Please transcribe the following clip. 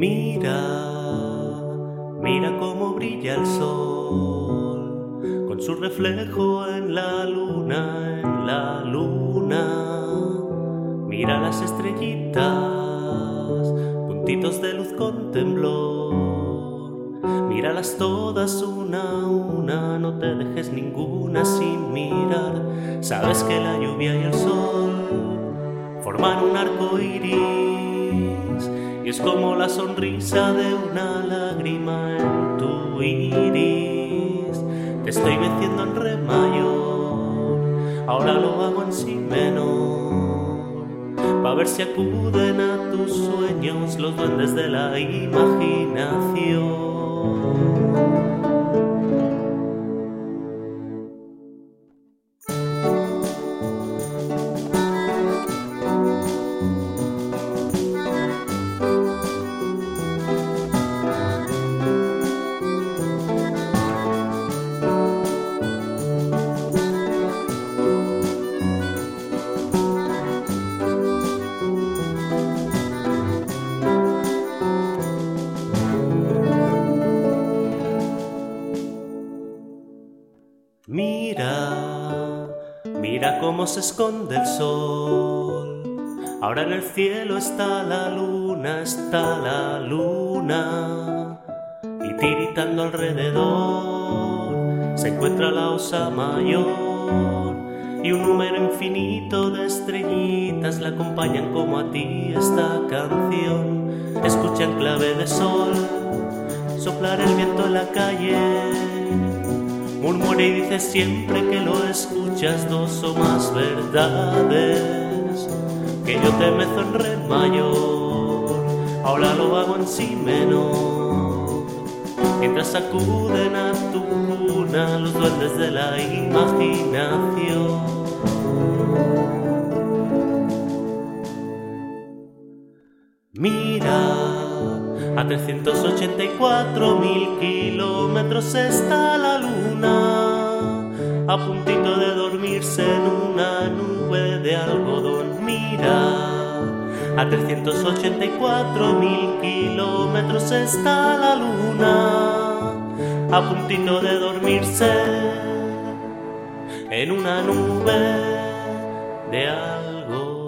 mira cómo brilla el sol, con su reflejo en la luna, en la luna. Mira las estrellitas, puntitos de luz con temblor. Míralas todas una a una, no te dejes ninguna sin mirar. Sabes que la lluvia y el sol forman un arco iris y es como la sonrisa de una lágrima en tu iris. Te estoy meciendo en re mayor, ahora lo hago en si menor, para ver si acuden a tus sueños los duendes de la imaginación. Mira, mira cómo se esconde el sol. Ahora en el cielo está la luna, está la luna. Y tiritando alrededor se encuentra la osa mayor. Y un número infinito de estrellitas la acompañan como a ti esta canción. Escuchan clave de sol, soplar el viento en la calle Murmura y dice siempre que lo escuchas dos o más verdades. Que yo te mezo en re mayor, ahora lo hago en si menor. Mientras acuden a tu cuna los duendes de la imaginación. Mira a 384 mil kilómetros está la a puntito de dormirse en una nube de algodón. Mira, a 384 mil kilómetros está la luna, a puntito de dormirse en una nube de algodón.